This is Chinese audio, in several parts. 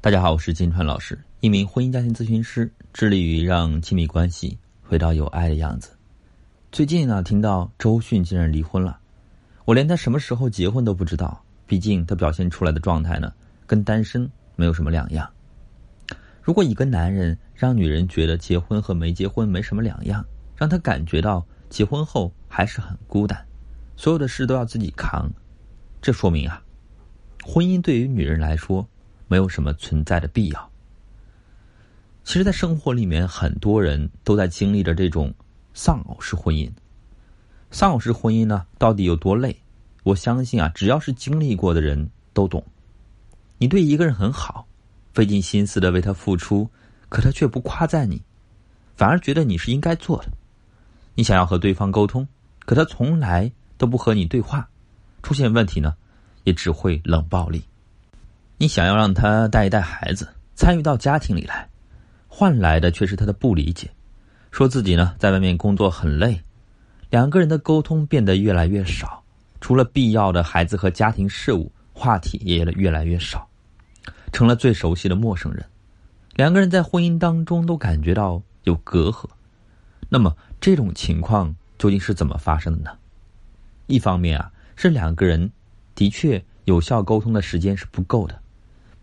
大家好，我是金川老师，一名婚姻家庭咨询师，致力于让亲密关系回到有爱的样子。最近呢，听到周迅竟然离婚了，我连她什么时候结婚都不知道。毕竟她表现出来的状态呢，跟单身没有什么两样。如果一个男人让女人觉得结婚和没结婚没什么两样，让他感觉到结婚后还是很孤单，所有的事都要自己扛，这说明啊，婚姻对于女人来说。没有什么存在的必要。其实，在生活里面，很多人都在经历着这种丧偶式婚姻。丧偶式婚姻呢，到底有多累？我相信啊，只要是经历过的人都懂。你对一个人很好，费尽心思的为他付出，可他却不夸赞你，反而觉得你是应该做的。你想要和对方沟通，可他从来都不和你对话，出现问题呢，也只会冷暴力。你想要让他带一带孩子，参与到家庭里来，换来的却是他的不理解，说自己呢在外面工作很累，两个人的沟通变得越来越少，除了必要的孩子和家庭事务，话题也越来越少，成了最熟悉的陌生人。两个人在婚姻当中都感觉到有隔阂，那么这种情况究竟是怎么发生的呢？一方面啊，是两个人的确有效沟通的时间是不够的。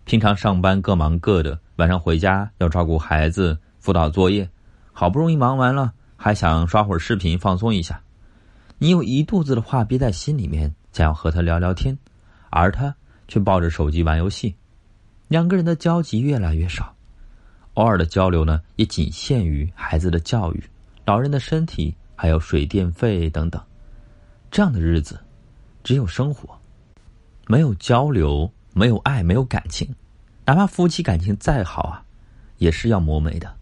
平常上班各忙各的，晚上回家要照顾孩子、辅导作业，好不容易忙完了，还想刷会儿视频放松一下。你有一肚子的话憋在心里面，想要和他聊聊天，而他却抱着手机玩游戏，两个人的交集越来越少，偶尔的交流呢，也仅限于孩子的教育、老人的身体，还有水电费等等。这样的日子，只有生活，没有交流。没有爱，没有感情，哪怕夫妻感情再好啊，也是要磨没的。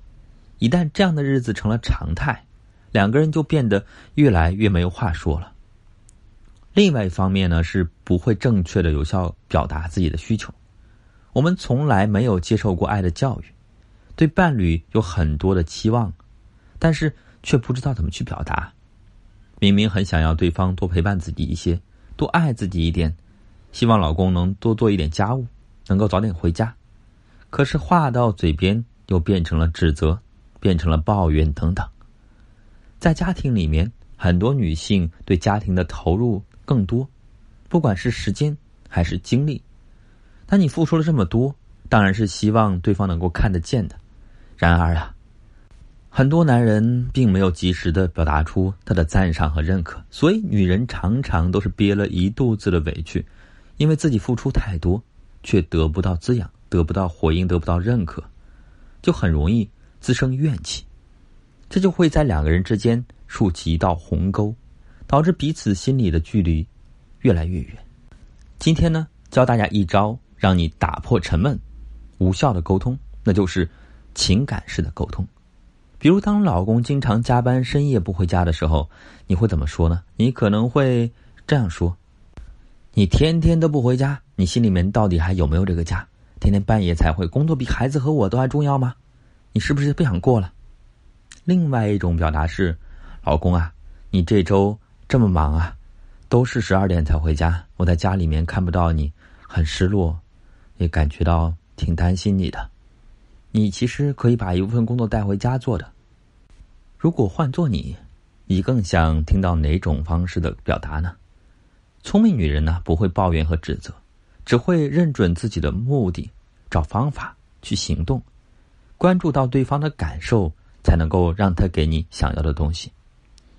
一旦这样的日子成了常态，两个人就变得越来越没有话说了。另外一方面呢，是不会正确的有效表达自己的需求。我们从来没有接受过爱的教育，对伴侣有很多的期望，但是却不知道怎么去表达。明明很想要对方多陪伴自己一些，多爱自己一点。希望老公能多做一点家务，能够早点回家。可是话到嘴边又变成了指责，变成了抱怨等等。在家庭里面，很多女性对家庭的投入更多，不管是时间还是精力。那你付出了这么多，当然是希望对方能够看得见的。然而啊，很多男人并没有及时的表达出他的赞赏和认可，所以女人常常都是憋了一肚子的委屈。因为自己付出太多，却得不到滋养，得不到回应，得不到认可，就很容易滋生怨气，这就会在两个人之间竖起一道鸿沟，导致彼此心里的距离越来越远。今天呢，教大家一招，让你打破沉闷、无效的沟通，那就是情感式的沟通。比如，当老公经常加班、深夜不回家的时候，你会怎么说呢？你可能会这样说。你天天都不回家，你心里面到底还有没有这个家？天天半夜才回，工作比孩子和我都还重要吗？你是不是不想过了？另外一种表达是，老公啊，你这周这么忙啊，都是十二点才回家，我在家里面看不到你，很失落，也感觉到挺担心你的。你其实可以把一部分工作带回家做的。如果换做你，你更想听到哪种方式的表达呢？聪明女人呢，不会抱怨和指责，只会认准自己的目的，找方法去行动，关注到对方的感受，才能够让他给你想要的东西。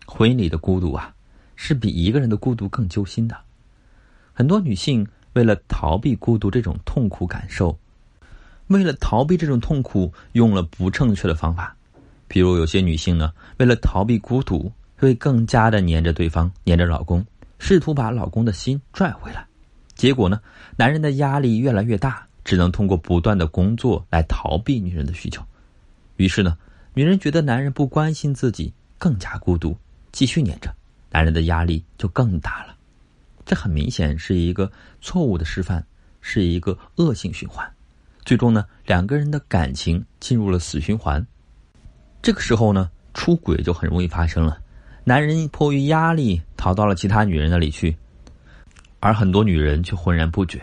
婚姻里的孤独啊，是比一个人的孤独更揪心的。很多女性为了逃避孤独这种痛苦感受，为了逃避这种痛苦，用了不正确的方法。比如有些女性呢，为了逃避孤独，会更加的黏着对方，黏着老公。试图把老公的心拽回来，结果呢，男人的压力越来越大，只能通过不断的工作来逃避女人的需求。于是呢，女人觉得男人不关心自己，更加孤独，继续黏着，男人的压力就更大了。这很明显是一个错误的示范，是一个恶性循环。最终呢，两个人的感情进入了死循环。这个时候呢，出轨就很容易发生了。男人迫于压力逃到了其他女人那里去，而很多女人却浑然不觉。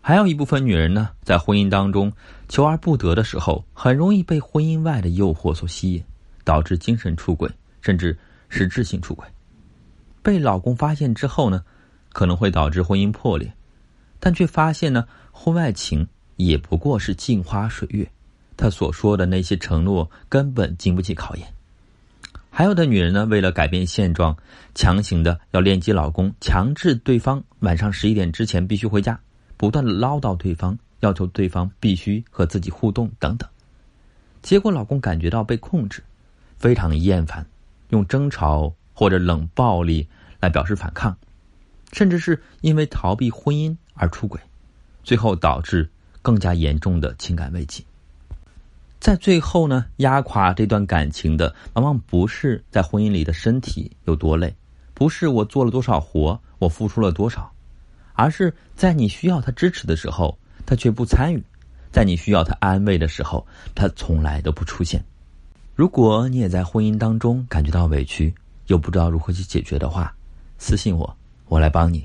还有一部分女人呢，在婚姻当中求而不得的时候，很容易被婚姻外的诱惑所吸引，导致精神出轨，甚至实质性出轨。被老公发现之后呢，可能会导致婚姻破裂，但却发现呢，婚外情也不过是镜花水月，他所说的那些承诺根本经不起考验。还有的女人呢，为了改变现状，强行的要链接老公，强制对方晚上十一点之前必须回家，不断的唠叨对方，要求对方必须和自己互动等等。结果老公感觉到被控制，非常厌烦，用争吵或者冷暴力来表示反抗，甚至是因为逃避婚姻而出轨，最后导致更加严重的情感危机。在最后呢，压垮这段感情的，往往不是在婚姻里的身体有多累，不是我做了多少活，我付出了多少，而是在你需要他支持的时候，他却不参与；在你需要他安慰的时候，他从来都不出现。如果你也在婚姻当中感觉到委屈，又不知道如何去解决的话，私信我，我来帮你。